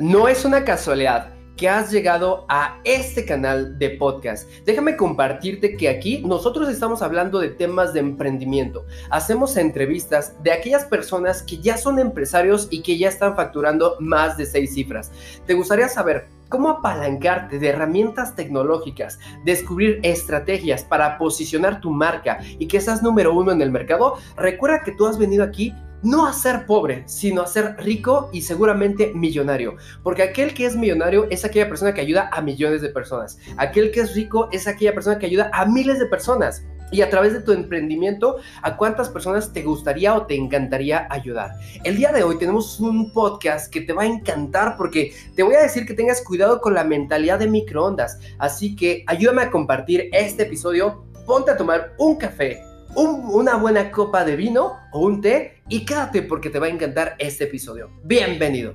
No es una casualidad que has llegado a este canal de podcast. Déjame compartirte que aquí nosotros estamos hablando de temas de emprendimiento. Hacemos entrevistas de aquellas personas que ya son empresarios y que ya están facturando más de seis cifras. ¿Te gustaría saber cómo apalancarte de herramientas tecnológicas, descubrir estrategias para posicionar tu marca y que seas número uno en el mercado? Recuerda que tú has venido aquí no a ser pobre, sino a ser rico y seguramente millonario. Porque aquel que es millonario es aquella persona que ayuda a millones de personas. Aquel que es rico es aquella persona que ayuda a miles de personas. Y a través de tu emprendimiento, ¿a cuántas personas te gustaría o te encantaría ayudar? El día de hoy tenemos un podcast que te va a encantar porque te voy a decir que tengas cuidado con la mentalidad de microondas. Así que ayúdame a compartir este episodio, ponte a tomar un café una buena copa de vino o un té y quédate porque te va a encantar este episodio. Bienvenido.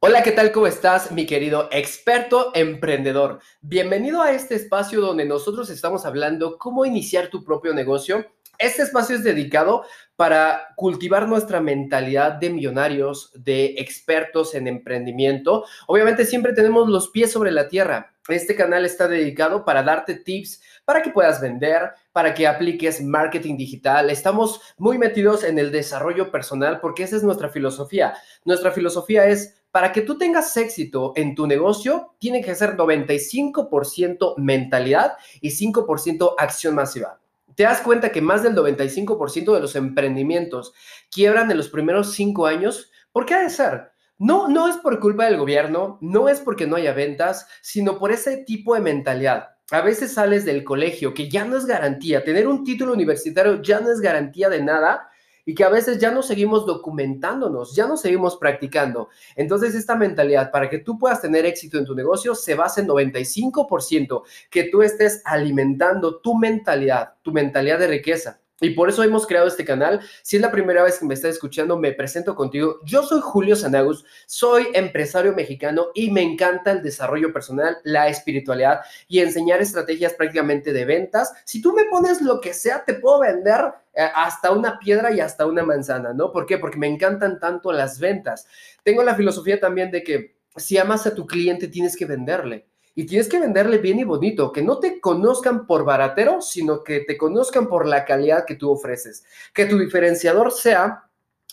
Hola, ¿qué tal? ¿Cómo estás, mi querido experto emprendedor? Bienvenido a este espacio donde nosotros estamos hablando cómo iniciar tu propio negocio este espacio es dedicado para cultivar nuestra mentalidad de millonarios, de expertos en emprendimiento. Obviamente siempre tenemos los pies sobre la tierra. Este canal está dedicado para darte tips para que puedas vender, para que apliques marketing digital. Estamos muy metidos en el desarrollo personal porque esa es nuestra filosofía. Nuestra filosofía es para que tú tengas éxito en tu negocio, tiene que ser 95% mentalidad y 5% acción masiva te das cuenta que más del 95% de los emprendimientos quiebran en los primeros cinco años. ¿Por qué ha de ser? No, no es por culpa del gobierno, no es porque no haya ventas, sino por ese tipo de mentalidad. A veces sales del colegio, que ya no es garantía, tener un título universitario ya no es garantía de nada, y que a veces ya no seguimos documentándonos, ya no seguimos practicando. Entonces esta mentalidad para que tú puedas tener éxito en tu negocio se basa en 95% que tú estés alimentando tu mentalidad, tu mentalidad de riqueza. Y por eso hemos creado este canal. Si es la primera vez que me estás escuchando, me presento contigo. Yo soy Julio Sanagus, soy empresario mexicano y me encanta el desarrollo personal, la espiritualidad y enseñar estrategias prácticamente de ventas. Si tú me pones lo que sea, te puedo vender eh, hasta una piedra y hasta una manzana, ¿no? ¿Por qué? Porque me encantan tanto las ventas. Tengo la filosofía también de que si amas a tu cliente, tienes que venderle. Y tienes que venderle bien y bonito, que no te conozcan por baratero, sino que te conozcan por la calidad que tú ofreces. Que tu diferenciador sea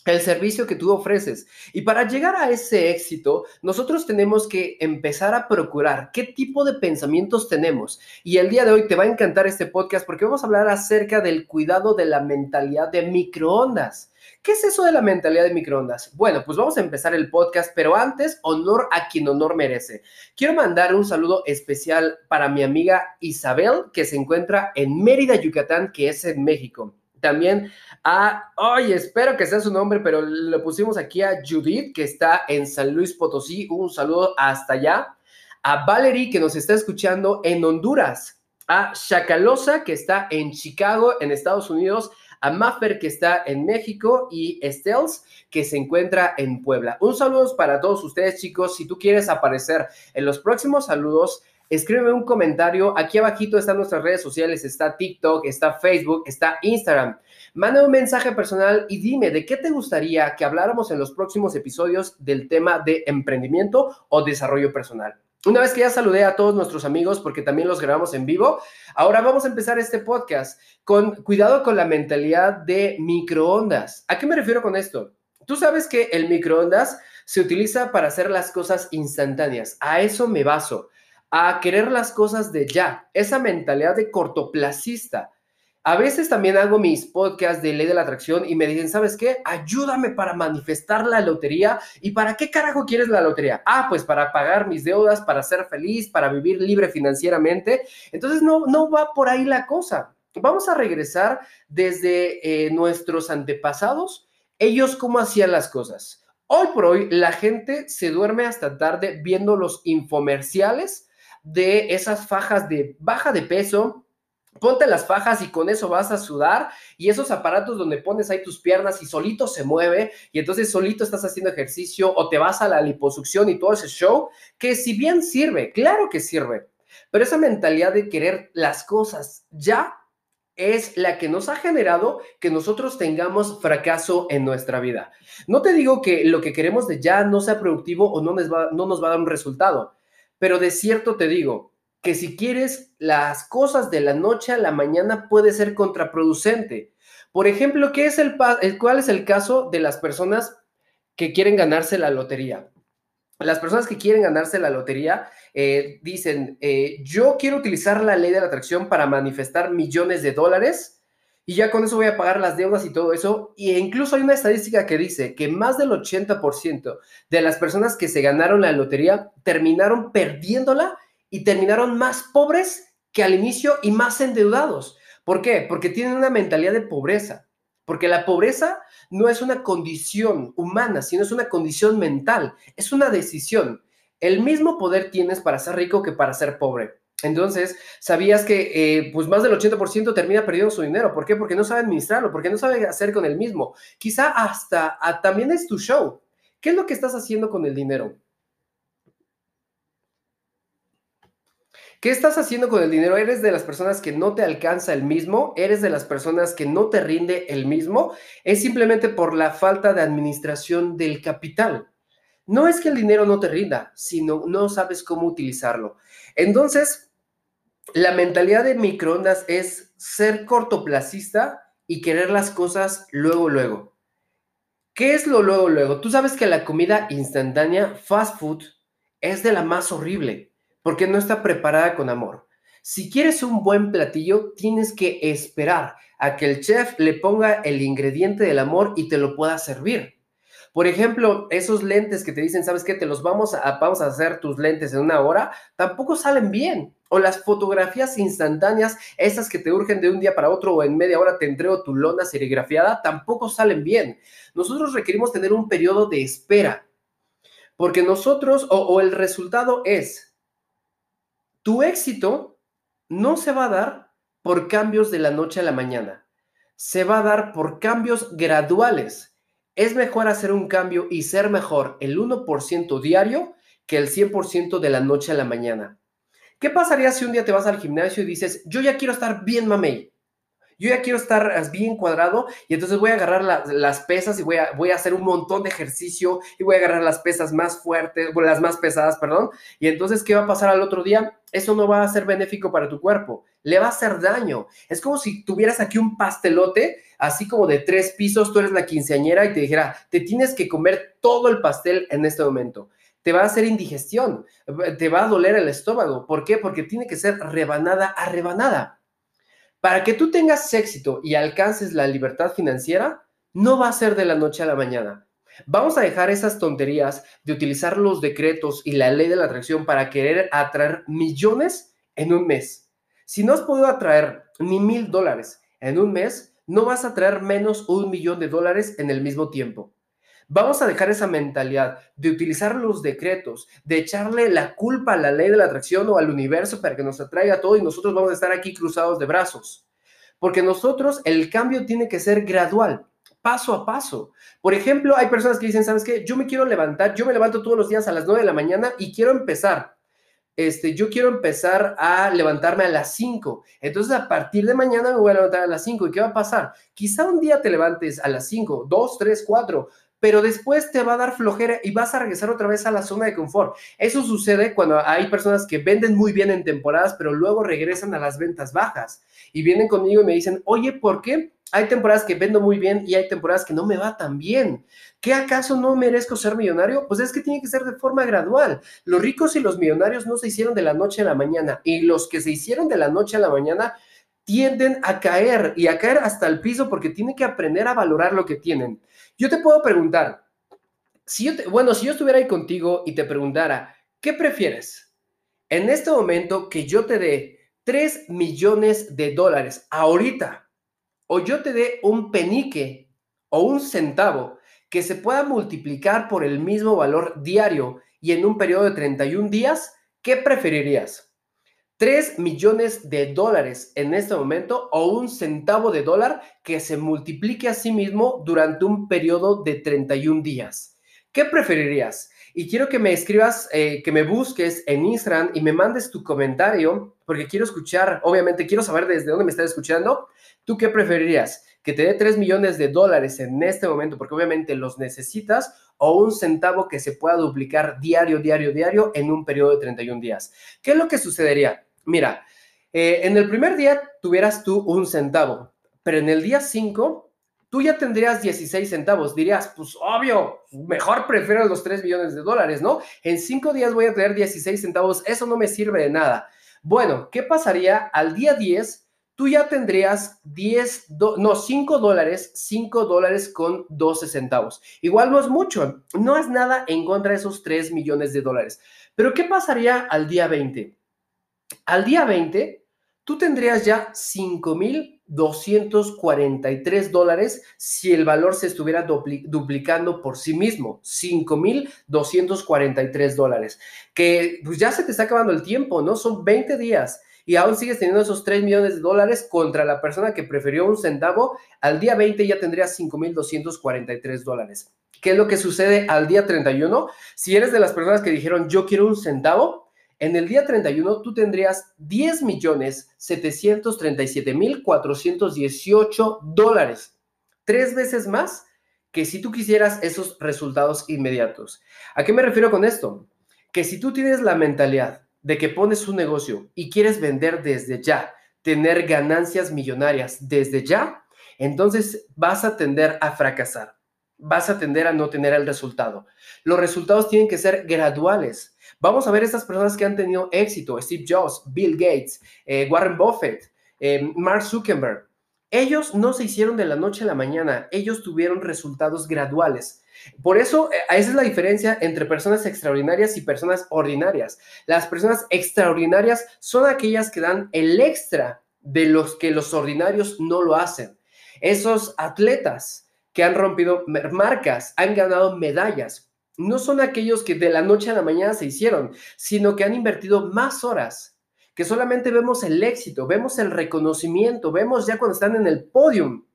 el servicio que tú ofreces. Y para llegar a ese éxito, nosotros tenemos que empezar a procurar qué tipo de pensamientos tenemos. Y el día de hoy te va a encantar este podcast porque vamos a hablar acerca del cuidado de la mentalidad de microondas. ¿Qué es eso de la mentalidad de microondas? Bueno, pues vamos a empezar el podcast, pero antes, honor a quien honor merece. Quiero mandar un saludo especial para mi amiga Isabel, que se encuentra en Mérida, Yucatán, que es en México. También a, oye, espero que sea su nombre, pero le pusimos aquí a Judith, que está en San Luis Potosí. Un saludo hasta allá. A Valerie, que nos está escuchando en Honduras. A Chacalosa, que está en Chicago, en Estados Unidos a Maffer que está en México y Estels que se encuentra en Puebla. Un saludo para todos ustedes chicos. Si tú quieres aparecer en los próximos saludos, escríbeme un comentario. Aquí abajito están nuestras redes sociales, está TikTok, está Facebook, está Instagram. Manda un mensaje personal y dime de qué te gustaría que habláramos en los próximos episodios del tema de emprendimiento o desarrollo personal. Una vez que ya saludé a todos nuestros amigos, porque también los grabamos en vivo, ahora vamos a empezar este podcast con cuidado con la mentalidad de microondas. ¿A qué me refiero con esto? Tú sabes que el microondas se utiliza para hacer las cosas instantáneas. A eso me baso, a querer las cosas de ya, esa mentalidad de cortoplacista. A veces también hago mis podcasts de ley de la atracción y me dicen, ¿sabes qué? Ayúdame para manifestar la lotería. ¿Y para qué carajo quieres la lotería? Ah, pues para pagar mis deudas, para ser feliz, para vivir libre financieramente. Entonces no, no va por ahí la cosa. Vamos a regresar desde eh, nuestros antepasados, ellos cómo hacían las cosas. Hoy por hoy la gente se duerme hasta tarde viendo los infomerciales de esas fajas de baja de peso, Ponte las fajas y con eso vas a sudar y esos aparatos donde pones ahí tus piernas y solito se mueve y entonces solito estás haciendo ejercicio o te vas a la liposucción y todo ese show, que si bien sirve, claro que sirve, pero esa mentalidad de querer las cosas ya es la que nos ha generado que nosotros tengamos fracaso en nuestra vida. No te digo que lo que queremos de ya no sea productivo o no nos va, no nos va a dar un resultado, pero de cierto te digo que si quieres las cosas de la noche a la mañana puede ser contraproducente. Por ejemplo, ¿qué es el, ¿cuál es el caso de las personas que quieren ganarse la lotería? Las personas que quieren ganarse la lotería eh, dicen, eh, yo quiero utilizar la ley de la atracción para manifestar millones de dólares y ya con eso voy a pagar las deudas y todo eso. Y incluso hay una estadística que dice que más del 80% de las personas que se ganaron la lotería terminaron perdiéndola y terminaron más pobres que al inicio y más endeudados. ¿Por qué? Porque tienen una mentalidad de pobreza. Porque la pobreza no es una condición humana, sino es una condición mental, es una decisión. El mismo poder tienes para ser rico que para ser pobre. Entonces, sabías que eh, pues más del 80% termina perdiendo su dinero. ¿Por qué? Porque no sabe administrarlo, porque no sabe hacer con el mismo. Quizá hasta también es tu show. ¿Qué es lo que estás haciendo con el dinero? ¿Qué estás haciendo con el dinero? ¿Eres de las personas que no te alcanza el mismo? ¿Eres de las personas que no te rinde el mismo? Es simplemente por la falta de administración del capital. No es que el dinero no te rinda, sino no sabes cómo utilizarlo. Entonces, la mentalidad de microondas es ser cortoplacista y querer las cosas luego, luego. ¿Qué es lo luego, luego? Tú sabes que la comida instantánea, fast food, es de la más horrible porque no está preparada con amor. Si quieres un buen platillo, tienes que esperar a que el chef le ponga el ingrediente del amor y te lo pueda servir. Por ejemplo, esos lentes que te dicen, ¿sabes qué? Te los vamos a, vamos a hacer tus lentes en una hora, tampoco salen bien. O las fotografías instantáneas, esas que te urgen de un día para otro o en media hora te entrego tu lona serigrafiada, tampoco salen bien. Nosotros requerimos tener un periodo de espera. Porque nosotros, o el resultado es, tu éxito no se va a dar por cambios de la noche a la mañana, se va a dar por cambios graduales. Es mejor hacer un cambio y ser mejor el 1% diario que el 100% de la noche a la mañana. ¿Qué pasaría si un día te vas al gimnasio y dices, yo ya quiero estar bien mamey? yo ya quiero estar bien cuadrado y entonces voy a agarrar las pesas y voy a, voy a hacer un montón de ejercicio y voy a agarrar las pesas más fuertes, las más pesadas, perdón. Y entonces, ¿qué va a pasar al otro día? Eso no va a ser benéfico para tu cuerpo, le va a hacer daño. Es como si tuvieras aquí un pastelote, así como de tres pisos, tú eres la quinceañera y te dijera, te tienes que comer todo el pastel en este momento te va a hacer indigestión, te va a doler el estómago. ¿Por qué? Porque tiene que ser rebanada a rebanada. Para que tú tengas éxito y alcances la libertad financiera, no va a ser de la noche a la mañana. Vamos a dejar esas tonterías de utilizar los decretos y la ley de la atracción para querer atraer millones en un mes. Si no has podido atraer ni mil dólares en un mes, no vas a traer menos un millón de dólares en el mismo tiempo. Vamos a dejar esa mentalidad de utilizar los decretos, de echarle la culpa a la ley de la atracción o al universo para que nos atraiga todo y nosotros vamos a estar aquí cruzados de brazos. Porque nosotros el cambio tiene que ser gradual, paso a paso. Por ejemplo, hay personas que dicen, ¿sabes qué? Yo me quiero levantar, yo me levanto todos los días a las 9 de la mañana y quiero empezar. Este, yo quiero empezar a levantarme a las 5. Entonces, a partir de mañana me voy a levantar a las 5. ¿Y qué va a pasar? Quizá un día te levantes a las 5, 2, 3, 4, pero después te va a dar flojera y vas a regresar otra vez a la zona de confort. Eso sucede cuando hay personas que venden muy bien en temporadas, pero luego regresan a las ventas bajas y vienen conmigo y me dicen, oye, ¿por qué? Hay temporadas que vendo muy bien y hay temporadas que no me va tan bien. ¿Qué acaso no merezco ser millonario? Pues es que tiene que ser de forma gradual. Los ricos y los millonarios no se hicieron de la noche a la mañana y los que se hicieron de la noche a la mañana tienden a caer y a caer hasta el piso porque tienen que aprender a valorar lo que tienen. Yo te puedo preguntar, si yo bueno, si yo estuviera ahí contigo y te preguntara, ¿qué prefieres? En este momento que yo te dé 3 millones de dólares ahorita, o yo te dé un penique o un centavo que se pueda multiplicar por el mismo valor diario y en un periodo de 31 días, ¿qué preferirías? 3 millones de dólares en este momento o un centavo de dólar que se multiplique a sí mismo durante un periodo de 31 días. ¿Qué preferirías? Y quiero que me escribas, eh, que me busques en Instagram y me mandes tu comentario, porque quiero escuchar, obviamente quiero saber desde dónde me estás escuchando. ¿Tú qué preferirías? ¿Que te dé 3 millones de dólares en este momento, porque obviamente los necesitas, o un centavo que se pueda duplicar diario, diario, diario en un periodo de 31 días? ¿Qué es lo que sucedería? Mira, eh, en el primer día tuvieras tú un centavo, pero en el día 5 tú ya tendrías 16 centavos. Dirías, pues obvio, mejor prefiero los 3 millones de dólares, ¿no? En 5 días voy a tener 16 centavos, eso no me sirve de nada. Bueno, ¿qué pasaría al día 10? Tú ya tendrías 10, no, 5 dólares, 5 dólares con 12 centavos. Igual no es mucho, no es nada en contra de esos 3 millones de dólares. Pero ¿qué pasaría al día 20? Al día 20, tú tendrías ya 5 mil 243 dólares si el valor se estuviera duplicando por sí mismo, 5,243 dólares, que pues ya se te está acabando el tiempo, ¿no? Son 20 días y aún sigues teniendo esos 3 millones de dólares contra la persona que prefirió un centavo, al día 20 ya tendrías 5,243 dólares. ¿Qué es lo que sucede al día 31? Si eres de las personas que dijeron yo quiero un centavo, en el día 31 tú tendrías 10 millones 737 mil 418 dólares. Tres veces más que si tú quisieras esos resultados inmediatos. ¿A qué me refiero con esto? Que si tú tienes la mentalidad de que pones un negocio y quieres vender desde ya, tener ganancias millonarias desde ya, entonces vas a tender a fracasar. Vas a tender a no tener el resultado. Los resultados tienen que ser graduales Vamos a ver estas personas que han tenido éxito, Steve Jobs, Bill Gates, eh, Warren Buffett, eh, Mark Zuckerberg. Ellos no se hicieron de la noche a la mañana, ellos tuvieron resultados graduales. Por eso, eh, esa es la diferencia entre personas extraordinarias y personas ordinarias. Las personas extraordinarias son aquellas que dan el extra de los que los ordinarios no lo hacen. Esos atletas que han rompido marcas, han ganado medallas, no son aquellos que de la noche a la mañana se hicieron, sino que han invertido más horas, que solamente vemos el éxito, vemos el reconocimiento, vemos ya cuando están en el podium,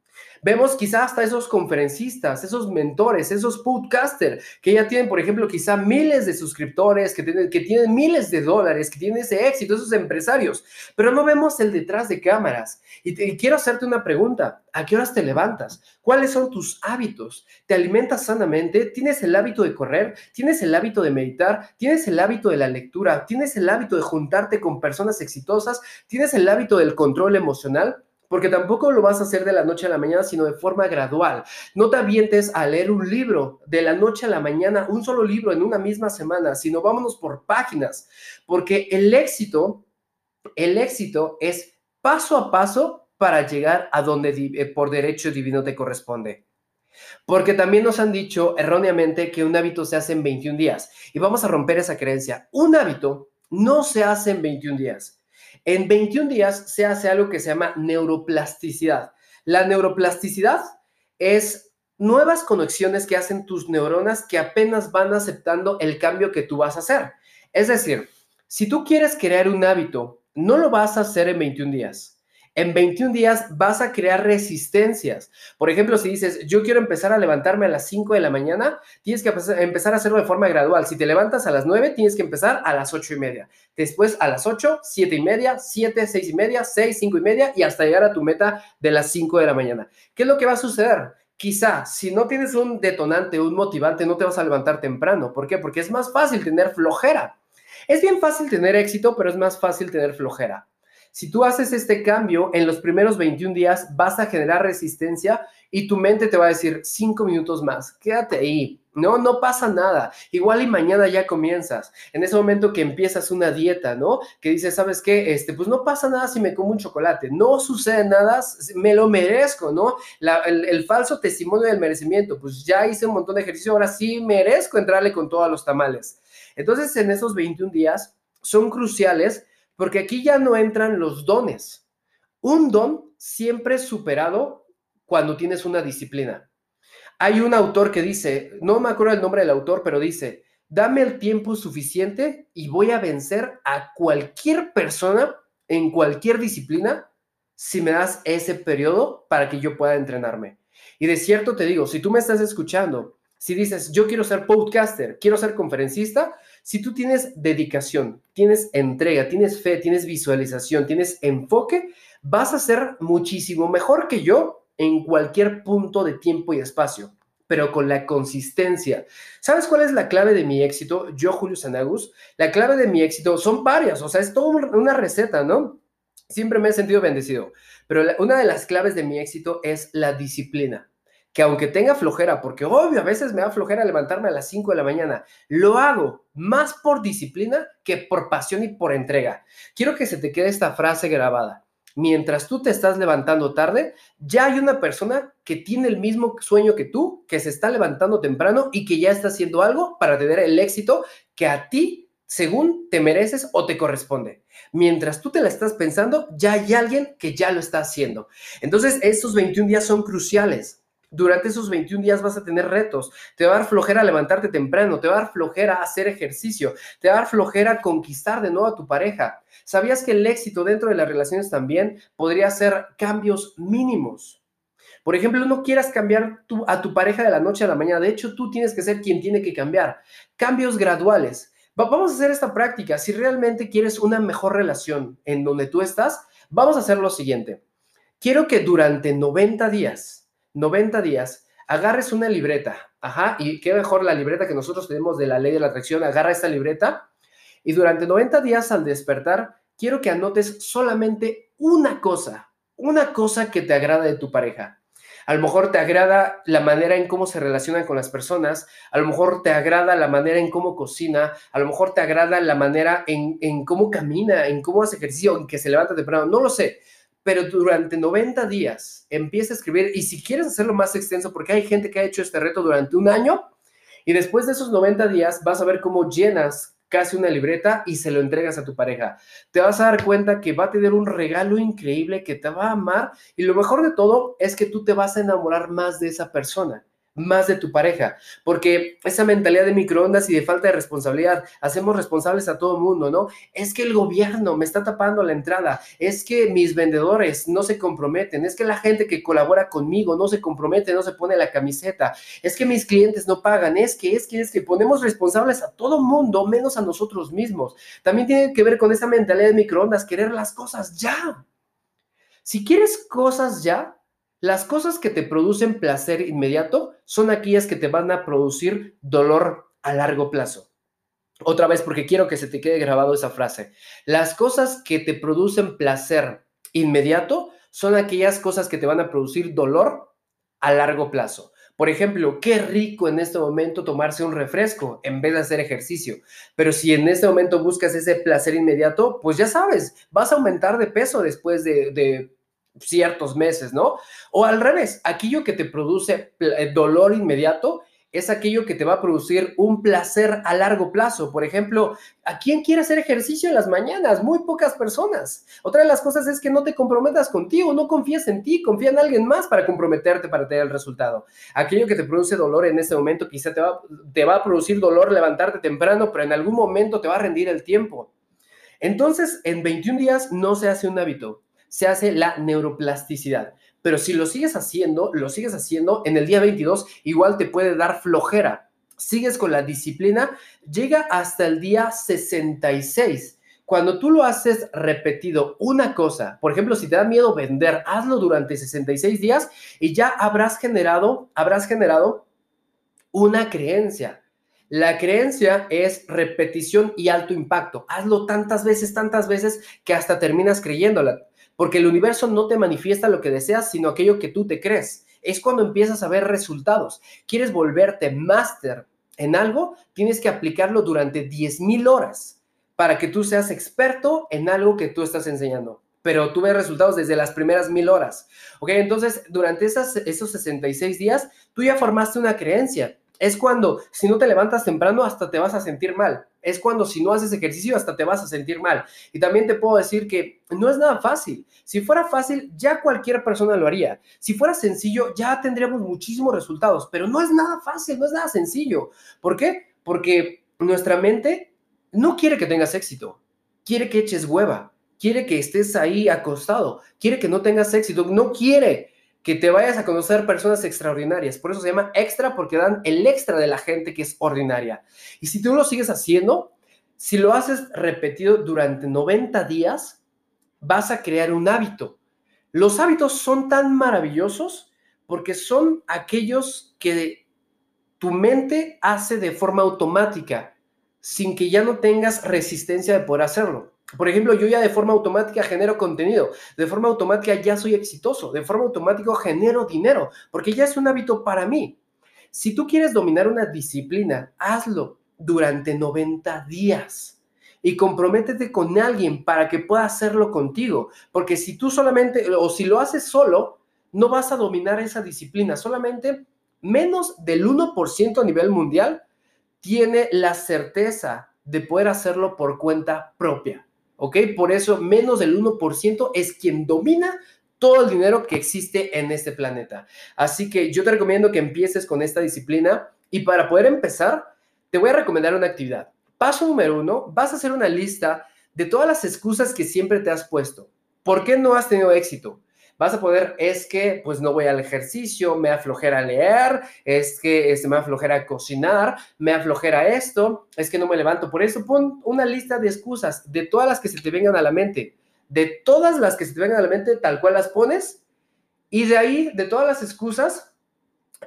Vemos quizá hasta esos conferencistas, esos mentores, esos podcasters que ya tienen, por ejemplo, quizá miles de suscriptores, que tienen, que tienen miles de dólares, que tienen ese éxito, esos empresarios, pero no vemos el detrás de cámaras. Y, quiero hacerte una pregunta. ¿A qué horas te levantas? ¿Cuáles son tus hábitos? ¿Te alimentas sanamente? ¿Tienes el hábito de correr? ¿Tienes el hábito de meditar? ¿Tienes el hábito de la lectura? ¿Tienes el hábito de juntarte con personas exitosas? ¿Tienes el hábito del control emocional? Porque tampoco lo vas a hacer de la noche a la mañana, sino de forma gradual. No te avientes a leer un libro de la noche a la mañana, un solo libro en una misma semana, sino vámonos por páginas, porque el éxito, el éxito es paso a paso para llegar a donde eh, por derecho divino te corresponde. Porque también nos han dicho erróneamente que un hábito se hace en 21 días. Y vamos a romper esa creencia. Un hábito no se hace en 21 días. En 21 días se hace algo que se llama neuroplasticidad. La neuroplasticidad es nuevas conexiones que hacen tus neuronas que apenas van aceptando el cambio que tú vas a hacer. Es decir, si tú quieres crear un hábito, no lo vas a hacer en 21 días. En 21 días vas a crear resistencias. Por ejemplo, si dices, yo quiero empezar a levantarme a las 5 de la mañana, tienes que empezar a hacerlo de forma gradual. Si te levantas a las 9, tienes que empezar a las 8 y media. Después a las 8, 7 y media, 7, 6 y media, 6, 5 y media y hasta llegar a tu meta de las 5 de la mañana. ¿Qué es lo que va a suceder? Quizá si no tienes un detonante, un motivante, no te vas a levantar temprano. ¿Por qué? Porque es más fácil tener flojera. Es bien fácil tener éxito, pero es más fácil tener flojera. Si tú haces este cambio en los primeros 21 días, vas a generar resistencia y tu mente te va a decir cinco minutos más, quédate ahí. No, no pasa nada. Igual y mañana ya comienzas. En ese momento que empiezas una dieta, ¿no? Que dices, ¿sabes qué? Este, pues no pasa nada si me como un chocolate. No sucede nada, me lo merezco, ¿no? el, el, falso testimonio del merecimiento. Pues ya hice un montón de ejercicio, ahora sí merezco entrarle con todos los tamales. Entonces, en esos 21 días son cruciales porque aquí ya no entran los dones. Un don siempre es superado cuando tienes una disciplina. Hay un autor que dice, no me acuerdo el nombre del autor, pero dice, dame el tiempo suficiente y voy a vencer a cualquier persona en cualquier disciplina si me das ese periodo para que yo pueda entrenarme. Y de cierto te digo, si tú me estás escuchando Si dices, yo quiero ser podcaster, quiero ser conferencista, si tú tienes dedicación, tienes entrega, tienes fe, tienes visualización, tienes enfoque, vas a ser muchísimo mejor que yo en cualquier punto de tiempo y espacio pero con la consistencia. ¿Sabes cuál es la clave de mi éxito? Yo, Julio Sanagus, la clave de mi éxito son varias, o sea, es toda una receta, ¿no? Siempre me he sentido bendecido, pero una de las claves de mi éxito es la disciplina. Que aunque tenga flojera, porque obvio, a veces me da flojera levantarme a las 5 de la mañana, lo hago más por disciplina que por pasión y por entrega. Quiero que se te quede esta frase grabada mientras tú te estás levantando tarde, ya hay una persona que tiene el mismo sueño que tú, que se está levantando temprano y que ya está haciendo algo para tener el éxito que a ti, según te mereces o te corresponde. Mientras tú te la estás pensando, ya hay alguien que ya lo está haciendo. Entonces, estos 21 días son cruciales. Durante esos 21 días vas a tener retos. Te va a dar flojera levantarte temprano, te va a dar flojera hacer ejercicio, te va a dar flojera conquistar de nuevo a tu pareja. ¿Sabías que el éxito dentro de las relaciones también podría ser cambios mínimos? Por ejemplo, no quieras cambiar a tu pareja de la noche a la mañana. De hecho, tú tienes que ser quien tiene que cambiar. Cambios graduales. vamos a hacer esta práctica. Si realmente quieres una mejor relación en donde tú estás, vamos a hacer lo siguiente. Quiero que durante 90 días, 90 días, agarres una libreta, ajá, y qué mejor la libreta que nosotros tenemos de la ley de la atracción, agarra esta libreta y durante 90 días al despertar, quiero que anotes solamente una cosa, una cosa que te agrada de tu pareja. A lo mejor te agrada la manera en cómo se relacionan con las personas, a lo mejor te agrada la manera en cómo cocina, a lo mejor te agrada la manera en, en cómo camina, en cómo hace ejercicio, en que se levanta temprano, no lo sé, pero durante 90 días empieza a escribir y si quieres hacerlo más extenso, porque hay gente que ha hecho este reto durante un año y después de esos 90 días vas a ver cómo llenas casi una libreta y se lo entregas a tu pareja. Te vas a dar cuenta que va a tener un regalo increíble, que te va a amar y lo mejor de todo es que tú te vas a enamorar más de esa persona más de tu pareja, porque esa mentalidad de microondas y de falta de responsabilidad, hacemos responsables a todo el mundo, ¿no? Es que el gobierno me está tapando la entrada, es que mis vendedores no se comprometen, es que la gente que colabora conmigo no se compromete, no se pone la camiseta, es que mis clientes no pagan, es que, es que, es que ponemos responsables a todo mundo, menos a nosotros mismos. También tiene que ver con esa mentalidad de microondas, querer las cosas ya. Si quieres cosas ya, las cosas que te producen placer inmediato son aquellas que te van a producir dolor a largo plazo. Otra vez, porque quiero que se te quede grabado esa frase. Las cosas que te producen placer inmediato son aquellas cosas que te van a producir dolor a largo plazo. Por ejemplo, qué rico en este momento tomarse un refresco en vez de hacer ejercicio. Pero si en este momento buscas ese placer inmediato, pues ya sabes, vas a aumentar de peso después de, de ciertos meses, ¿no? O al revés, aquello que te produce eh, dolor inmediato es aquello que te va a producir un placer a largo plazo. Por ejemplo, ¿a quién quiere hacer ejercicio en las mañanas? Muy pocas personas. Otra de las cosas es que no te comprometas contigo, no confíes en ti, confía en alguien más para comprometerte para tener el resultado. Aquello que te produce dolor en este momento quizá te va, te va a producir dolor levantarte temprano, pero en algún momento te va a rendir el tiempo. Entonces, en 21 días no se hace un hábito se hace la neuroplasticidad. Pero si lo sigues haciendo, lo sigues haciendo, en el día 22 igual te puede dar flojera. Sigues con la disciplina, llega hasta el día 66. Cuando tú lo haces repetido una cosa, por ejemplo, si te da miedo vender, hazlo durante 66 días y ya habrás generado, habrás generado una creencia. La creencia es repetición y alto impacto. Hazlo tantas veces, tantas veces que hasta terminas creyéndola porque el universo no te manifiesta lo que deseas, sino aquello que tú te crees. Es cuando empiezas a ver resultados. ¿Quieres volverte máster en algo? Tienes que aplicarlo durante 10.000 horas para que tú seas experto en algo que tú estás enseñando. Pero tú ves resultados desde las primeras mil horas. Ok, entonces durante esas, esos 66 días, tú ya formaste una creencia. Es cuando si no te levantas temprano hasta te vas a sentir mal. Es cuando si no haces ejercicio hasta te vas a sentir mal. Y también te puedo decir que no es nada fácil. Si fuera fácil, ya cualquier persona lo haría. Si fuera sencillo, ya tendríamos muchísimos resultados. Pero no es nada fácil, no es nada sencillo. ¿Por qué? Porque nuestra mente no quiere que tengas éxito. Quiere que eches hueva. Quiere que estés ahí acostado. Quiere que no tengas éxito. No quiere que te vayas a conocer personas extraordinarias. Por eso se llama extra, porque dan el extra de la gente que es ordinaria. Y si tú lo sigues haciendo, si lo haces repetido durante 90 días, vas a crear un hábito. Los hábitos son tan maravillosos porque son aquellos que tu mente hace de forma automática, sin que ya no tengas resistencia de poder hacerlo. Por ejemplo, yo ya de forma automática genero contenido, de forma automática ya soy exitoso, de forma automática genero dinero, porque ya es un hábito para mí. Si tú quieres dominar una disciplina, hazlo durante 90 días y comprométete con alguien para que pueda hacerlo contigo, porque si tú solamente o si lo haces solo, no vas a dominar esa disciplina, solamente menos del 1% a nivel mundial tiene la certeza de poder hacerlo por cuenta propia. ¿Ok? Por eso menos del 1% es quien domina todo el dinero que existe en este planeta. Así que yo te recomiendo que empieces con esta disciplina y para poder empezar, te voy a recomendar una actividad. Paso número uno, vas a hacer una lista de todas las excusas que siempre te has puesto. ¿Por qué no has tenido éxito? Vas a poder, es que pues no voy al ejercicio, me aflojera leer, es que este, me aflojera cocinar, me aflojera esto, es que no me levanto. Por eso pon una lista de excusas de todas las que se te vengan a la mente, de todas las que se te vengan a la mente, tal cual las pones, y de ahí, de todas las excusas,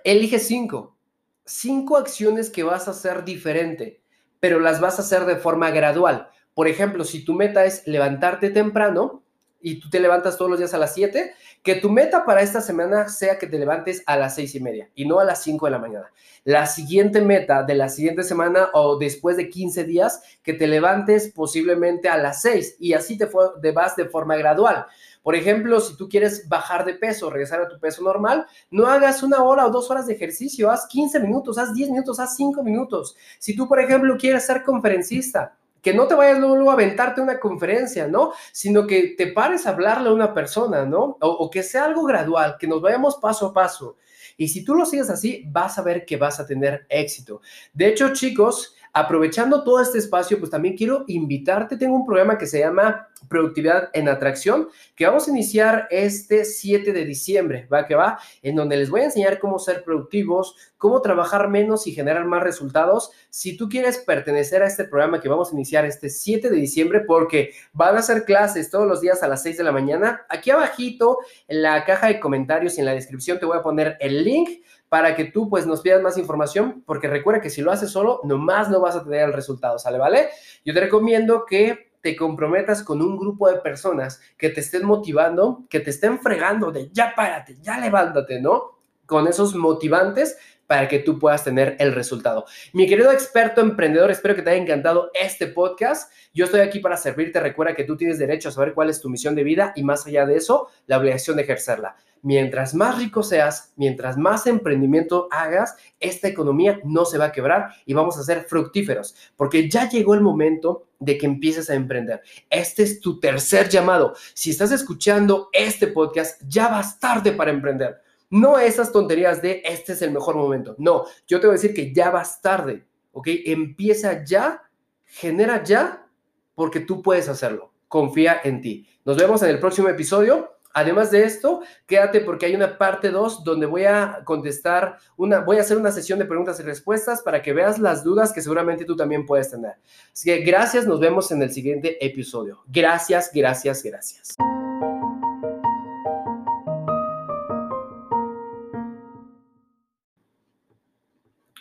elige cinco. Cinco acciones que vas a hacer diferente, pero las vas a hacer de forma gradual. Por ejemplo, si tu meta es levantarte temprano, y tú te levantas todos los días a las 7, que tu meta para esta semana sea que te levantes a las 6 y media y no a las 5 de la mañana. La siguiente meta de la siguiente semana o después de 15 días, que te levantes posiblemente a las 6 y así te, te vas de forma gradual. Por ejemplo, si tú quieres bajar de peso, regresar a tu peso normal, no hagas una hora o dos horas de ejercicio, haz 15 minutos, haz 10 minutos, haz 5 minutos. Si tú, por ejemplo, quieres ser conferencista, que no te vayas luego, a aventarte una conferencia, ¿no? Sino que te pares a hablarle a una persona, ¿no? O, o, que sea algo gradual, que nos vayamos paso a paso. Y si tú lo sigues así, vas a ver que vas a tener éxito. De hecho, chicos, aprovechando todo este espacio, pues también quiero invitarte. Tengo un programa que se llama Productividad en Atracción, que vamos a iniciar este 7 de diciembre, va que va, en donde les voy a enseñar cómo ser productivos, cómo trabajar menos y generar más resultados. Si tú quieres pertenecer a este programa que vamos a iniciar este 7 de diciembre, porque van a ser clases todos los días a las 6 de la mañana, aquí abajito en la caja de comentarios y en la descripción te voy a poner el link para que tú pues nos pidas más información, porque recuerda que si lo haces solo, nomás no vas a tener el resultado, ¿sale? ¿Vale? Yo te recomiendo que te comprometas con un grupo de personas que te estén motivando, que te estén fregando de ya párate, ya levántate, ¿no? Con esos motivantes para que tú puedas tener el resultado. Mi querido experto emprendedor, espero que te haya encantado este podcast. Yo estoy aquí para servirte. Recuerda que tú tienes derecho a saber cuál es tu misión de vida y más allá de eso, la obligación de ejercerla. Mientras más rico seas, mientras más emprendimiento hagas, esta economía no se va a quebrar y vamos a ser fructíferos, porque ya llegó el momento de que empieces a emprender. Este es tu tercer llamado. Si estás escuchando este podcast, ya vas tarde para emprender. No esas tonterías de este es el mejor momento. No, yo te voy a decir que ya vas tarde, ¿ok? Empieza ya, genera ya, porque tú puedes hacerlo. Confía en ti. Nos vemos en el próximo episodio. Además de esto, quédate porque hay una parte 2 donde voy a contestar una, voy a hacer una sesión de preguntas y respuestas para que veas las dudas que seguramente tú también puedes tener. Así que gracias, nos vemos en el siguiente episodio. Gracias, gracias, gracias.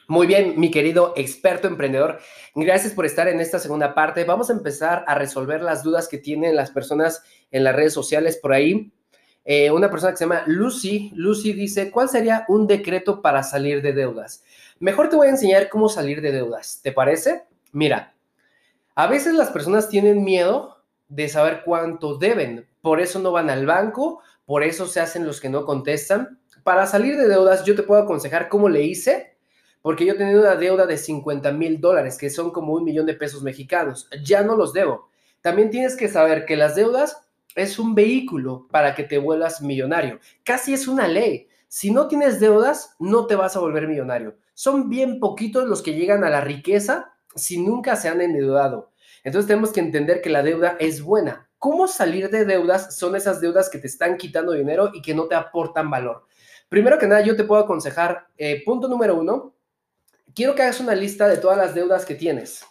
Muy bien, mi querido experto emprendedor, gracias por estar en esta segunda parte. Vamos a empezar a resolver las dudas que tienen las personas en las redes sociales por ahí. Eh, una persona que se llama Lucy, Lucy dice, ¿cuál sería un decreto para salir de deudas? Mejor te voy a enseñar cómo salir de deudas, ¿te parece? Mira, a veces las personas tienen miedo de saber cuánto deben, por eso no van al banco, por eso se hacen los que no contestan. Para salir de deudas, yo te puedo aconsejar cómo le hice porque yo tenía una deuda de 50 mil dólares, que son como un millón de pesos mexicanos. Ya no los debo. También tienes que saber que las deudas es un vehículo para que te vuelvas millonario. Casi es una ley. Si no tienes deudas, no te vas a volver millonario. Son bien poquitos los que llegan a la riqueza si nunca se han endeudado. Entonces tenemos que entender que la deuda es buena. ¿Cómo salir de deudas? Son esas deudas que te están quitando dinero y que no te aportan valor. Primero que nada, yo te puedo aconsejar, eh, punto número uno, quiero que hagas una lista de todas las deudas que tienes.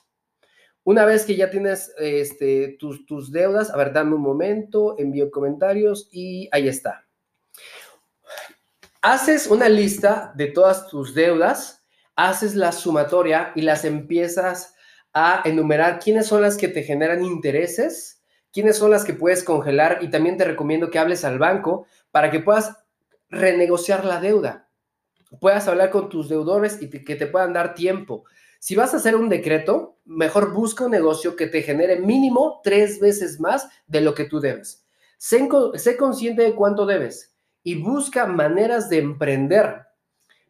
Una vez que ya tienes este, tus, tus deudas, a ver, dame un momento, envío comentarios y ahí está. Haces una lista de todas tus deudas, haces la sumatoria y las empiezas a enumerar quiénes son las que te generan intereses, quiénes son las que puedes congelar y también te recomiendo que hables al banco para que puedas renegociar la deuda, puedas hablar con tus deudores y que te puedan dar tiempo. Si vas a hacer un decreto, mejor busca un negocio que te genere mínimo tres veces más de lo que tú debes. Sé, consciente de cuánto debes y busca maneras de emprender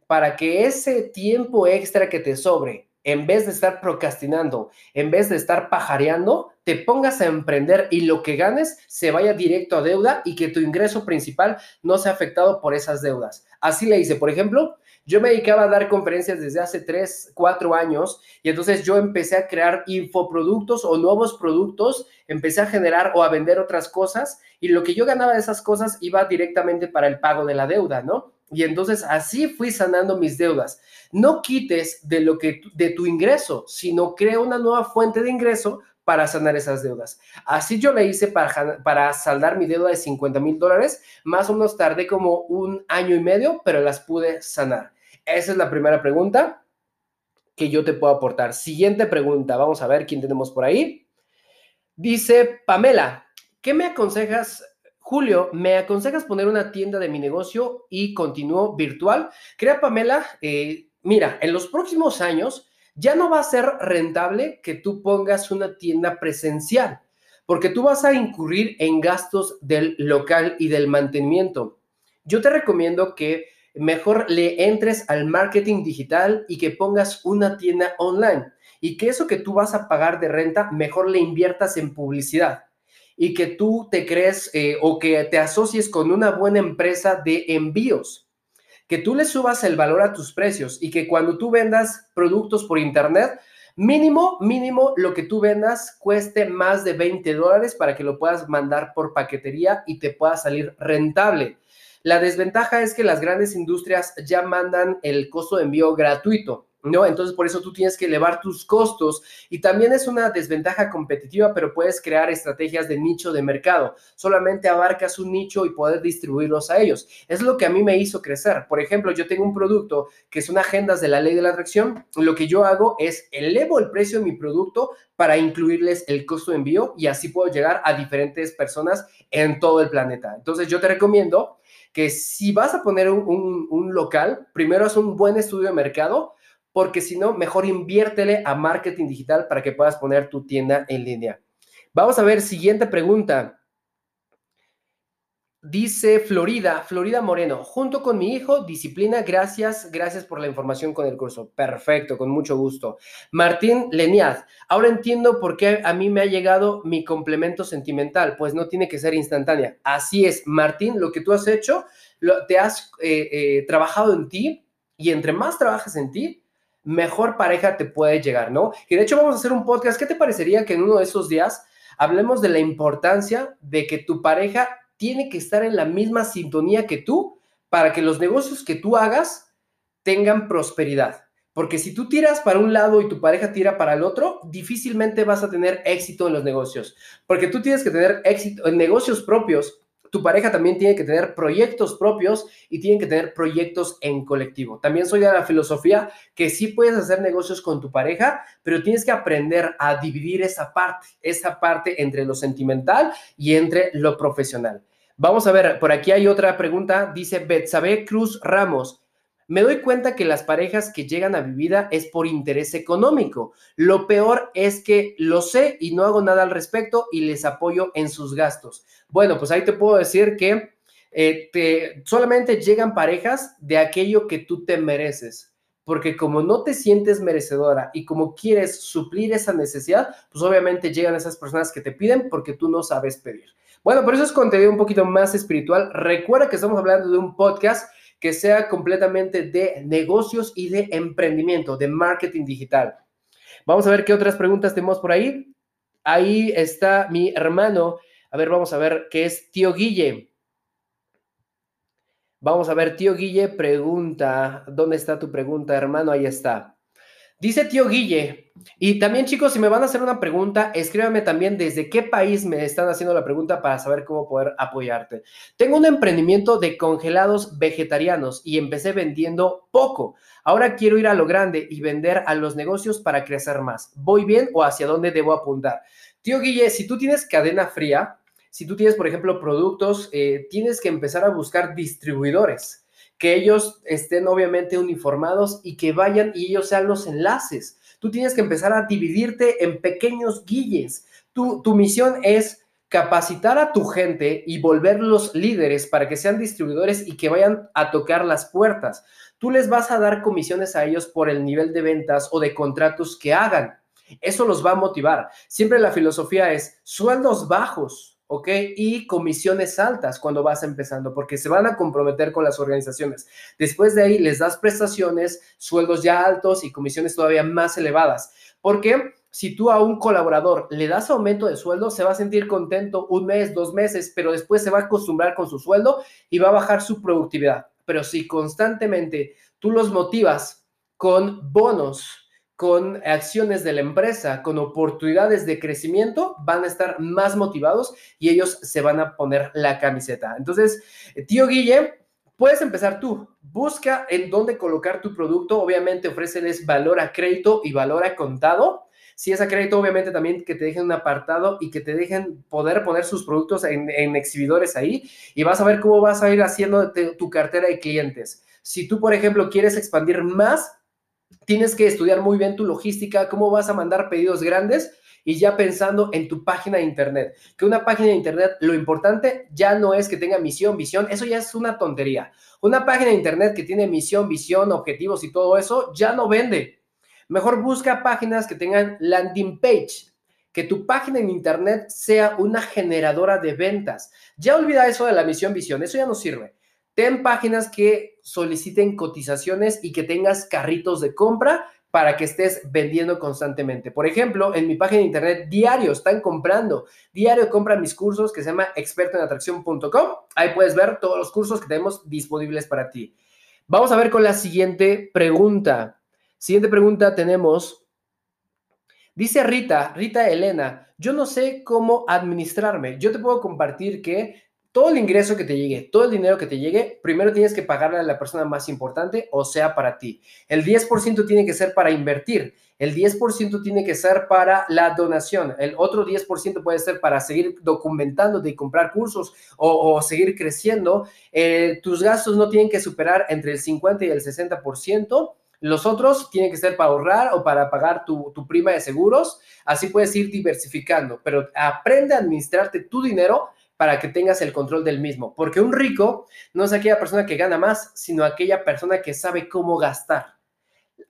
para que ese tiempo extra que te sobre en vez de estar procrastinando, en vez de estar pajareando, te pongas a emprender y lo que ganes se vaya directo a deuda y que tu ingreso principal no sea afectado por esas deudas. Así le hice, por ejemplo, yo me dedicaba a dar conferencias desde hace 3, 4 años y entonces yo empecé a crear infoproductos o nuevos productos, empecé a generar o a vender otras cosas y lo que yo ganaba de esas cosas iba directamente para el pago de la deuda, ¿no? Y entonces así fui sanando mis deudas. No quites de lo que de tu ingreso, sino crea una nueva fuente de ingreso para sanar esas deudas. Así yo le hice para, para saldar mi deuda de 50 mil dólares. Más o menos tardé como un año y medio, pero las pude sanar. Esa es la primera pregunta que yo te puedo aportar. Siguiente pregunta. Vamos a ver quién tenemos por ahí. Dice Pamela, ¿qué me aconsejas Julio, ¿me aconsejas poner una tienda de mi negocio y continúo virtual? Crea Pamela, eh, mira, en los próximos años ya no va a ser rentable que tú pongas una tienda presencial, porque tú vas a incurrir en gastos del local y del mantenimiento. Yo te recomiendo que mejor le entres al marketing digital y que pongas una tienda online y que eso que tú vas a pagar de renta, mejor le inviertas en publicidad y que tú te crees eh, o que te asocies con una buena empresa de envíos, que tú le subas el valor a tus precios y que cuando tú vendas productos por internet, mínimo, mínimo lo que tú vendas cueste más de 20 dólares para que lo puedas mandar por paquetería y te pueda salir rentable. La desventaja es que las grandes industrias ya mandan el costo de envío gratuito. ¿No? Entonces, por eso tú tienes que elevar tus costos y también es una desventaja competitiva, pero puedes crear estrategias de nicho de mercado. Solamente abarcas un nicho y poder distribuirlos a ellos. Es lo que a mí me hizo crecer. Por ejemplo, yo tengo un producto que son agendas de la ley de la atracción. Lo que yo hago es elevo el precio de mi producto para incluirles el costo de envío y así puedo llegar a diferentes personas en todo el planeta. Entonces, yo te recomiendo que si vas a poner un, un local, primero haz un buen estudio de mercado porque si no, mejor inviértele a marketing digital para que puedas poner tu tienda en línea. Vamos a ver, siguiente pregunta. Dice Florida, Florida Moreno, junto con mi hijo, disciplina, gracias, gracias por la información con el curso. Perfecto, con mucho gusto. Martín Leniaz, ahora entiendo por qué a mí me ha llegado mi complemento sentimental, pues no tiene que ser instantánea. Así es, Martín, lo que tú has hecho, te has eh, eh, trabajado en ti y entre más trabajas en ti, mejor pareja te puede llegar, ¿no? Y de hecho vamos a hacer un podcast. ¿Qué te parecería que en uno de esos días hablemos de la importancia de que tu pareja tiene que estar en la misma sintonía que tú para que los negocios que tú hagas tengan prosperidad? Porque si tú tiras para un lado y tu pareja tira para el otro, difícilmente vas a tener éxito en los negocios. Porque tú tienes que tener éxito en negocios propios tu pareja también tiene que tener proyectos propios y tienen que tener proyectos en colectivo. También soy de la filosofía que sí puedes hacer negocios con tu pareja, pero tienes que aprender a dividir esa parte, esa parte entre lo sentimental y entre lo profesional. Vamos a ver, por aquí hay otra pregunta, dice Betsabe Cruz Ramos. Me doy cuenta que las parejas que llegan a mi vida es por interés económico. Lo peor es que lo sé y no hago nada al respecto y les apoyo en sus gastos. Bueno, pues ahí te puedo decir que eh, solamente llegan parejas de aquello que tú te mereces. Porque como no te sientes merecedora y como quieres suplir esa necesidad, pues obviamente llegan esas personas que te piden porque tú no sabes pedir. Bueno, por eso es contenido un poquito más espiritual. Recuerda que estamos hablando de un podcast que sea completamente de negocios y de emprendimiento, de marketing digital. Vamos a ver qué otras preguntas tenemos por ahí. Ahí está mi hermano A ver, vamos a ver qué es tío Guille. Vamos a ver, tío Guille pregunta, ¿dónde está tu pregunta, hermano? Ahí está. Dice tío Guille, y también chicos, si me van a hacer una pregunta, escríbame también desde qué país me están haciendo la pregunta para saber cómo poder apoyarte. Tengo un emprendimiento de congelados vegetarianos y empecé vendiendo poco. Ahora quiero ir a lo grande y vender a los negocios para crecer más. ¿Voy bien o hacia dónde debo apuntar? Tío Guille, si tú tienes cadena fría, si tú tienes, por ejemplo, productos, eh, tienes que empezar a buscar distribuidores que ellos estén obviamente uniformados y que vayan y ellos sean los enlaces. Tú tienes que empezar a dividirte en pequeños guilles. Tu, tu misión es capacitar a tu gente y volverlos líderes para que sean distribuidores y que vayan a tocar las puertas. Tú les vas a dar comisiones a ellos por el nivel de ventas o de contratos que hagan. Eso los va a motivar. Siempre la filosofía es sueldos bajos, ¿ok? Y comisiones altas cuando vas empezando, porque se van a comprometer con las organizaciones. Después de ahí les das prestaciones, sueldos ya altos y comisiones todavía más elevadas. Porque si tú a un colaborador le das aumento de sueldo, se va a sentir contento un mes, dos meses, pero después se va a acostumbrar con su sueldo y va a bajar su productividad. Pero si constantemente tú los motivas con bonos, con acciones de la empresa, con oportunidades de crecimiento, van a estar más motivados y ellos se van a poner la camiseta. Entonces, tío Guille, puedes empezar tú. Busca en dónde colocar tu producto. Obviamente, ofréceles valor a crédito y valor a contado. Si es a crédito, obviamente también que te dejen un apartado y que te dejen poder poner sus productos en, en exhibidores ahí y vas a ver cómo vas a ir haciendo tu cartera de clientes. Si tú, por ejemplo, quieres expandir más, tienes que estudiar muy bien tu logística, cómo vas a mandar pedidos grandes y ya pensando en tu página de internet. Que una página de internet, lo importante ya no es que tenga misión, visión, eso ya es una tontería. Una página de internet que tiene misión, visión, objetivos y todo eso, ya no vende. Mejor busca páginas que tengan landing page, que tu página en internet sea una generadora de ventas. Ya olvida eso de la misión, visión, eso ya no sirve. Ten páginas que soliciten cotizaciones y que tengas carritos de compra para que estés vendiendo constantemente. Por ejemplo, en mi página de internet diario están comprando. Diario compra mis cursos que se llama expertoenatracción.com. Ahí puedes ver todos los cursos que tenemos disponibles para ti. Vamos a ver con la siguiente pregunta. Siguiente pregunta tenemos. Dice Rita, Rita Elena, yo no sé cómo administrarme. Yo te puedo compartir que todo el ingreso que te llegue, todo el dinero que te llegue, primero tienes que pagarle a la persona más importante, o sea, para ti. El 10% tiene que ser para invertir, el 10% tiene que ser para la donación, el otro 10% puede ser para seguir documentando de comprar cursos o, seguir creciendo. Eh, tus gastos no tienen que superar entre el 50 y el 60%. Los otros tienen que ser para ahorrar o para pagar tu, tu prima de seguros. Así puedes ir diversificando, pero aprende a administrarte tu dinero para que tengas el control del mismo. Porque un rico no es aquella persona que gana más, sino aquella persona que sabe cómo gastar.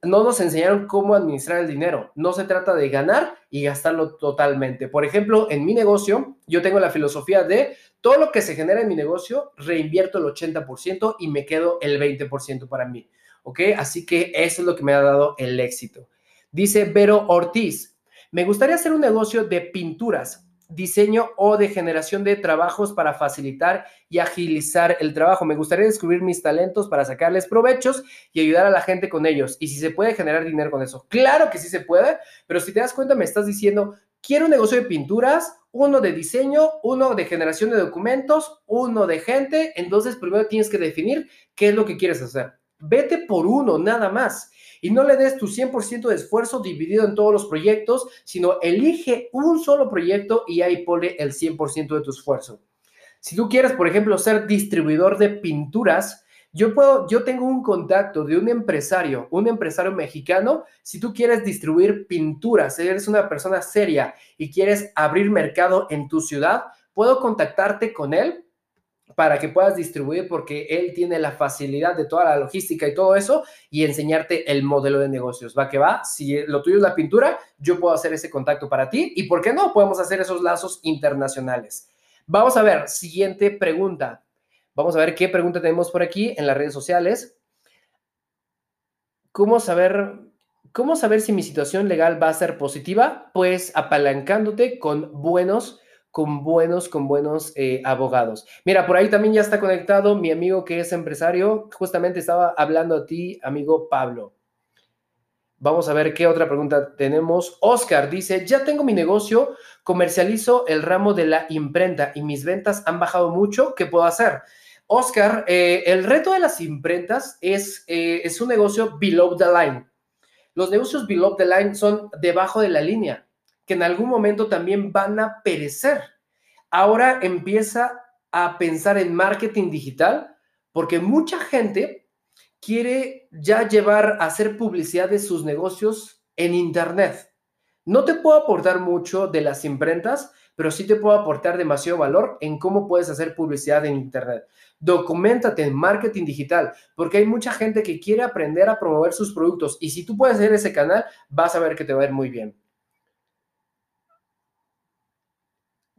No nos enseñaron cómo administrar el dinero. No se trata de ganar y gastarlo totalmente. Por ejemplo, en mi negocio, yo tengo la filosofía de todo lo que se genera en mi negocio, reinvierto el 80% y me quedo el 20% para mí. ¿Ok? Así que eso es lo que me ha dado el éxito. Dice Vero Ortiz, me gustaría hacer un negocio de pinturas diseño o de generación de trabajos para facilitar y agilizar el trabajo. Me gustaría descubrir mis talentos para sacarles provechos y ayudar a la gente con ellos. Y si se puede generar dinero con eso. Claro que sí se puede, pero si te das cuenta me estás diciendo, quiero un negocio de pinturas, uno de diseño, uno de generación de documentos, uno de gente. Entonces primero tienes que definir qué es lo que quieres hacer. Vete por uno, nada más y no le des tu 100% de esfuerzo dividido en todos los proyectos, sino elige un solo proyecto y ahí pone el 100% de tu esfuerzo. Si tú quieres, por ejemplo, ser distribuidor de pinturas, yo puedo, yo tengo un contacto de un empresario, un empresario mexicano. Si tú quieres distribuir pinturas, eres una persona seria y quieres abrir mercado en tu ciudad, puedo contactarte con él para que puedas distribuir porque él tiene la facilidad de toda la logística y todo eso y enseñarte el modelo de negocios. Va que va, si lo tuyo es la pintura, yo puedo hacer ese contacto para ti y por qué no, podemos hacer esos lazos internacionales. Vamos a ver, siguiente pregunta. Vamos a ver qué pregunta tenemos por aquí en las redes sociales. ¿Cómo saber, cómo saber si mi situación legal va a ser positiva? Pues apalancándote con buenos con buenos, con buenos eh, abogados. Mira, por ahí también ya está conectado mi amigo que es empresario. Justamente estaba hablando a ti, amigo Pablo. Vamos a ver qué otra pregunta tenemos. Oscar dice, ya tengo mi negocio, comercializo el ramo de la imprenta y mis ventas han bajado mucho. ¿Qué puedo hacer? Oscar, eh, el reto de las imprentas es, eh, es un negocio below the line. Los negocios below the line son debajo de la línea, que en algún momento también van a perecer. Ahora empieza a pensar en marketing digital porque mucha gente quiere ya llevar a hacer publicidad de sus negocios en Internet. No te puedo aportar mucho de las imprentas, pero sí te puedo aportar demasiado valor en cómo puedes hacer publicidad en Internet. Documentate en marketing digital, porque hay mucha gente que quiere aprender a promover sus productos y si tú puedes hacer ese canal, vas a ver que te va a ir muy bien.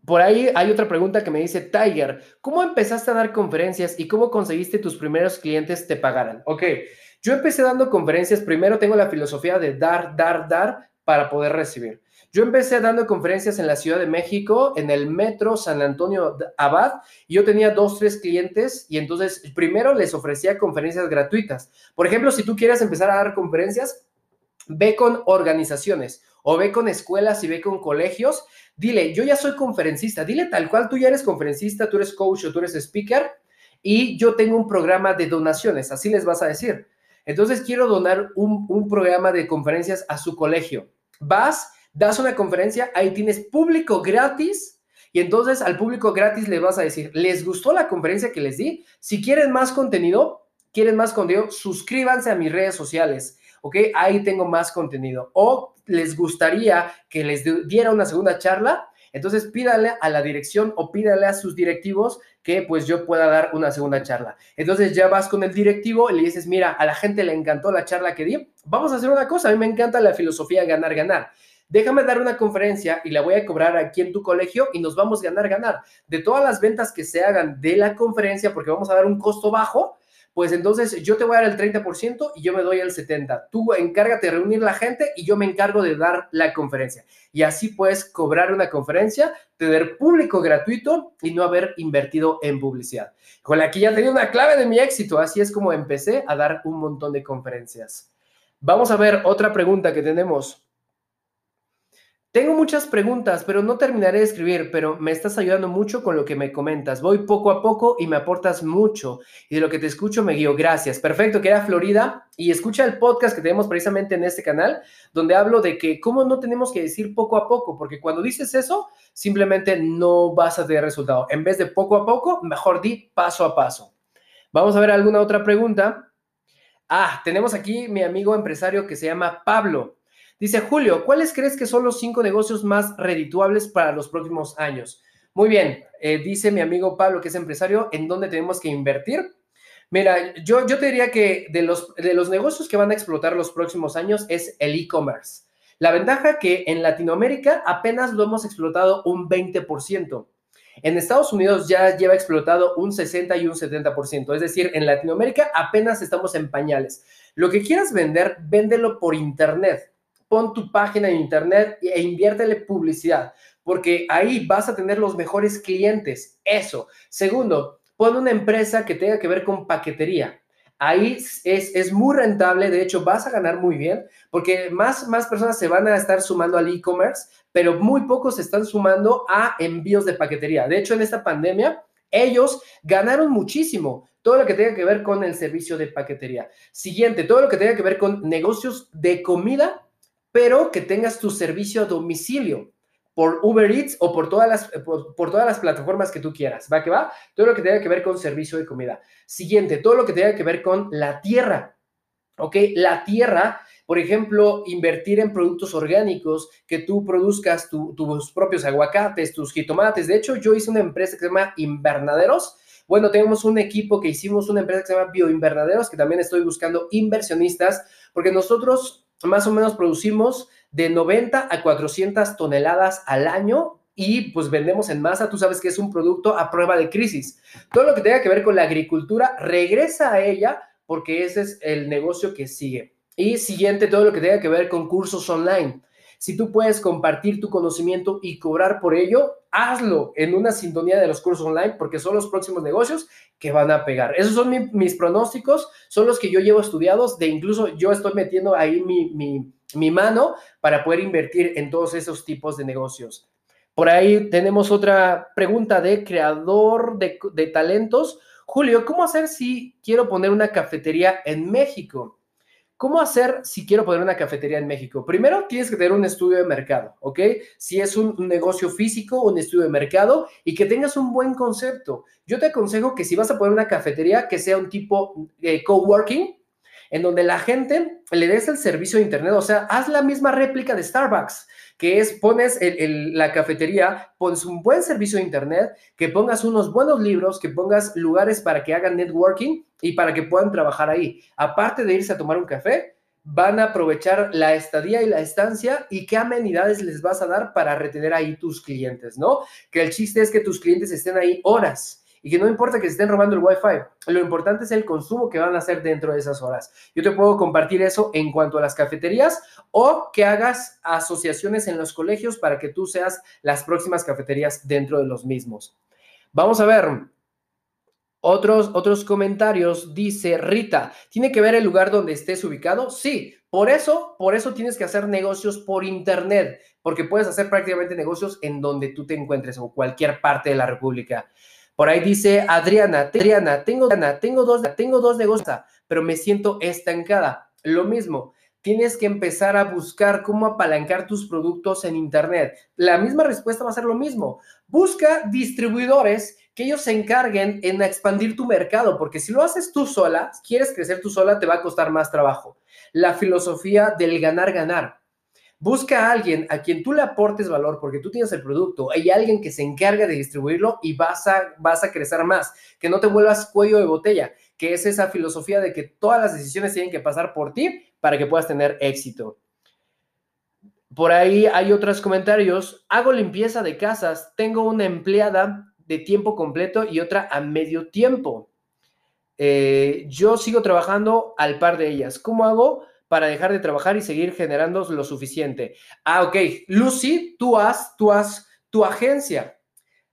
Por ahí hay otra pregunta que me dice Tiger, ¿cómo empezaste a dar conferencias y cómo conseguiste tus primeros clientes te pagaran? Ok, yo empecé dando conferencias, primero tengo la filosofía de dar, dar, dar para poder recibir. Yo empecé dando conferencias en la Ciudad de México, en el Metro San Antonio Abad, y yo tenía dos, tres clientes y entonces primero les ofrecía conferencias gratuitas. Por ejemplo, si tú quieres empezar a dar conferencias, ve con organizaciones o ve con escuelas y ve con colegios Dile, yo ya soy conferencista, dile tal cual, tú ya eres conferencista, tú eres coach o tú eres speaker y yo tengo un programa de donaciones, así les vas a decir. Entonces quiero donar un, programa de conferencias a su colegio. Vas, das una conferencia, ahí tienes público gratis y entonces al público gratis le vas a decir, ¿les gustó la conferencia que les di? Si quieren más contenido, quieren más contenido, suscríbanse a mis redes sociales, ¿ok? Ahí tengo más contenido. O les gustaría que les diera una segunda charla, entonces pídale a la dirección o pídale a sus directivos que pues yo pueda dar una segunda charla. Entonces ya vas con el directivo y le dices, mira, a la gente le encantó la charla que di, vamos a hacer una cosa, a mí me encanta la filosofía ganar, ganar. Déjame dar una conferencia y la voy a cobrar aquí en tu colegio y nos vamos a ganar, ganar. De todas las ventas que se hagan de la conferencia, porque vamos a dar un costo bajo, pues entonces yo te voy a dar el 30% y yo me doy el 70%. Tú encárgate de reunir la gente y yo me encargo de dar la conferencia. Y así puedes cobrar una conferencia, tener público gratuito y no haber invertido en publicidad. Con la que ya tenía una clave de mi éxito. Así es como empecé a dar un montón de conferencias. Vamos a ver otra pregunta que tenemos. Tengo muchas preguntas, pero no terminaré de escribir, pero me estás ayudando mucho con lo que me comentas. Voy poco a poco y me aportas mucho. Y de lo que te escucho me guío. Gracias. Perfecto, que era Florida. Y escucha el podcast que tenemos precisamente en este canal, donde hablo de que cómo no tenemos que decir poco a poco, porque cuando dices eso, simplemente no vas a tener resultado. En vez de poco a poco, mejor di paso a paso. Vamos a ver alguna otra pregunta. Ah, tenemos aquí mi amigo empresario que se llama Pablo. Dice Julio, ¿cuáles crees que son los cinco negocios más redituables para los próximos años? Muy bien, eh, dice mi amigo Pablo, que es empresario, ¿en dónde tenemos que invertir? Mira, yo, yo te diría que de los, de los negocios que van a explotar los próximos años es el e-commerce. La ventaja que en Latinoamérica apenas lo hemos explotado un 20%. En Estados Unidos ya lleva explotado un 60 y un 70%. Es decir, en Latinoamérica apenas estamos en pañales. Lo que quieras vender, véndelo por internet pon tu página en internet e inviértele publicidad, porque ahí vas a tener los mejores clientes. Eso. Segundo, pon una empresa que tenga que ver con paquetería. Ahí es, es muy rentable, de hecho vas a ganar muy bien, porque más, más personas se van a estar sumando al e-commerce, pero muy pocos se están sumando a envíos de paquetería. De hecho, en esta pandemia, ellos ganaron muchísimo. Todo lo que tenga que ver con el servicio de paquetería. Siguiente, todo lo que tenga que ver con negocios de comida pero que tengas tu servicio a domicilio por Uber Eats o por todas las, por, todas las plataformas que tú quieras. ¿Va que va? Todo lo que tenga que ver con servicio de comida. Siguiente, todo lo que tenga que ver con la tierra. ¿Ok? La tierra, por ejemplo, invertir en productos orgánicos, que tú produzcas tus propios aguacates, tus jitomates. De hecho, yo hice una empresa que se llama Invernaderos. Bueno, tenemos un equipo que hicimos una empresa que se llama Bioinvernaderos, que también estoy buscando inversionistas, porque nosotros más o menos producimos de 90 a 400 toneladas al año y pues vendemos en masa, tú sabes que es un producto a prueba de crisis. Todo lo que tenga que ver con la agricultura regresa a ella porque ese es el negocio que sigue. Y siguiente, todo lo que tenga que ver con cursos online. Si tú puedes compartir tu conocimiento y cobrar por ello, hazlo en una sintonía de los cursos online porque son los próximos negocios que van a pegar. Esos son mis pronósticos, son los que yo llevo estudiados, de incluso yo estoy metiendo ahí mi, mano para poder invertir en todos esos tipos de negocios. Por ahí tenemos otra pregunta de creador de, talentos. Julio, ¿cómo hacer si quiero poner una cafetería en México? ¿Cómo hacer si quiero poner una cafetería en México? Primero tienes que tener un estudio de mercado, ¿ok? Si es un negocio físico, un estudio de mercado y que tengas un buen concepto. Yo te aconsejo que si vas a poner una cafetería, que sea un tipo eh, coworking, en donde la gente le des el servicio de Internet, o sea, haz la misma réplica de Starbucks que es pones la cafetería, pones un buen servicio de Internet, que pongas unos buenos libros, que pongas lugares para que hagan networking y para que puedan trabajar ahí. Aparte de irse a tomar un café, van a aprovechar la estadía y la estancia y qué amenidades les vas a dar para retener ahí tus clientes, ¿no? Que el chiste es que tus clientes estén ahí horas y que no importa que estén robando el Wi-Fi, lo importante es el consumo que van a hacer dentro de esas horas. Yo te puedo compartir eso en cuanto a las cafeterías o que hagas asociaciones en los colegios para que tú seas las próximas cafeterías dentro de los mismos. Vamos a ver. Otros, otros comentarios, dice Rita, ¿tiene que ver el lugar donde estés ubicado? Sí, por eso, por eso tienes que hacer negocios por internet, porque puedes hacer prácticamente negocios en donde tú te encuentres o cualquier parte de la República. Por ahí dice Adriana, Adriana, tengo, tengo dos, tengo dos negocios, pero me siento estancada. Lo mismo, tienes que empezar a buscar cómo apalancar tus productos en Internet. La misma respuesta va a ser lo mismo. Busca distribuidores que ellos se encarguen en expandir tu mercado, porque si lo haces tú sola, quieres crecer tú sola, te va a costar más trabajo. La filosofía del ganar, ganar. Busca a alguien a quien tú le aportes valor porque tú tienes el producto. Hay alguien que se encarga de distribuirlo y vas a, vas a crecer más. Que no te vuelvas cuello de botella, que es esa filosofía de que todas las decisiones tienen que pasar por ti para que puedas tener éxito. Por ahí hay otros comentarios. Hago limpieza de casas. Tengo una empleada de tiempo completo y otra a medio tiempo. Eh, yo sigo trabajando al par de ellas. ¿Cómo hago? Para dejar de trabajar y seguir generando lo suficiente. Ah, ok. Lucy, tú has, tú has tu agencia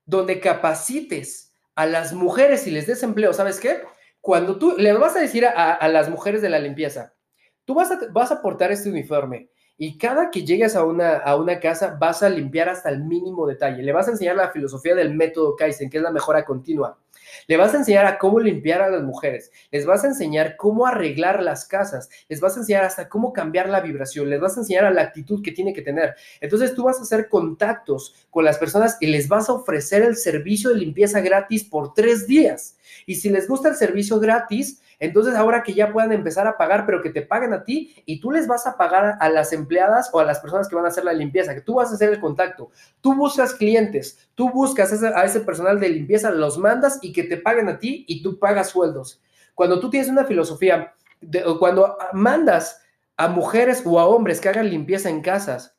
donde capacites a las mujeres y les des empleo. ¿Sabes qué? Cuando tú le vas a decir a, las mujeres de la limpieza, tú vas a, vas a portar este uniforme y cada que llegues a una, a una casa vas a limpiar hasta el mínimo detalle. Le vas a enseñar la filosofía del método Kaizen, que es la mejora continua. Le vas a enseñar a cómo limpiar a las mujeres, les vas a enseñar cómo arreglar las casas, les vas a enseñar hasta cómo cambiar la vibración, les vas a enseñar a la actitud que tiene que tener. Entonces tú vas a hacer contactos con las personas y les vas a ofrecer el servicio de limpieza gratis por tres días. Y si les gusta el servicio gratis, entonces ahora que ya puedan empezar a pagar, pero que te paguen a ti y tú les vas a pagar a las empleadas o a las personas que van a hacer la limpieza, que tú vas a hacer el contacto. Tú buscas clientes, tú buscas a ese personal de limpieza, los mandas y que te paguen a ti y tú pagas sueldos. Cuando tú tienes una filosofía, de, cuando mandas a mujeres o a hombres que hagan limpieza en casas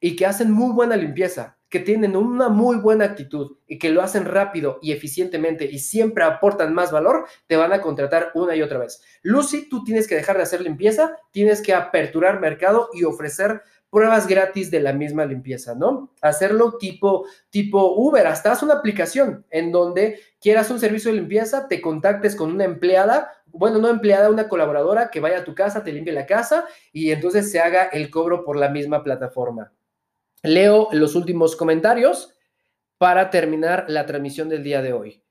y que hacen muy buena limpieza, que tienen una muy buena actitud y que lo hacen rápido y eficientemente y siempre aportan más valor, te van a contratar una y otra vez. Lucy, tú tienes que dejar de hacer limpieza, tienes que aperturar mercado y ofrecer pruebas gratis de la misma limpieza, ¿no? Hacerlo tipo, tipo Uber, hasta haz una aplicación en donde quieras un servicio de limpieza, te contactes con una empleada, bueno, no empleada, una colaboradora que vaya a tu casa, te limpie la casa y entonces se haga el cobro por la misma plataforma. Leo los últimos comentarios para terminar la transmisión del día de hoy.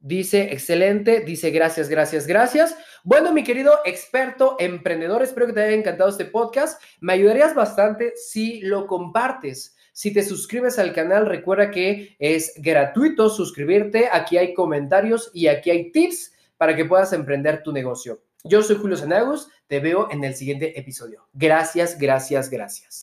Dice, excelente, dice, gracias, gracias, gracias. Bueno, mi querido experto emprendedor, espero que te haya encantado este podcast. Me ayudarías bastante si lo compartes. Si te suscribes al canal, recuerda que es gratuito suscribirte. Aquí hay comentarios y aquí hay tips para que puedas emprender tu negocio. Yo soy Julio Senagus, te veo en el siguiente episodio. Gracias, gracias, gracias.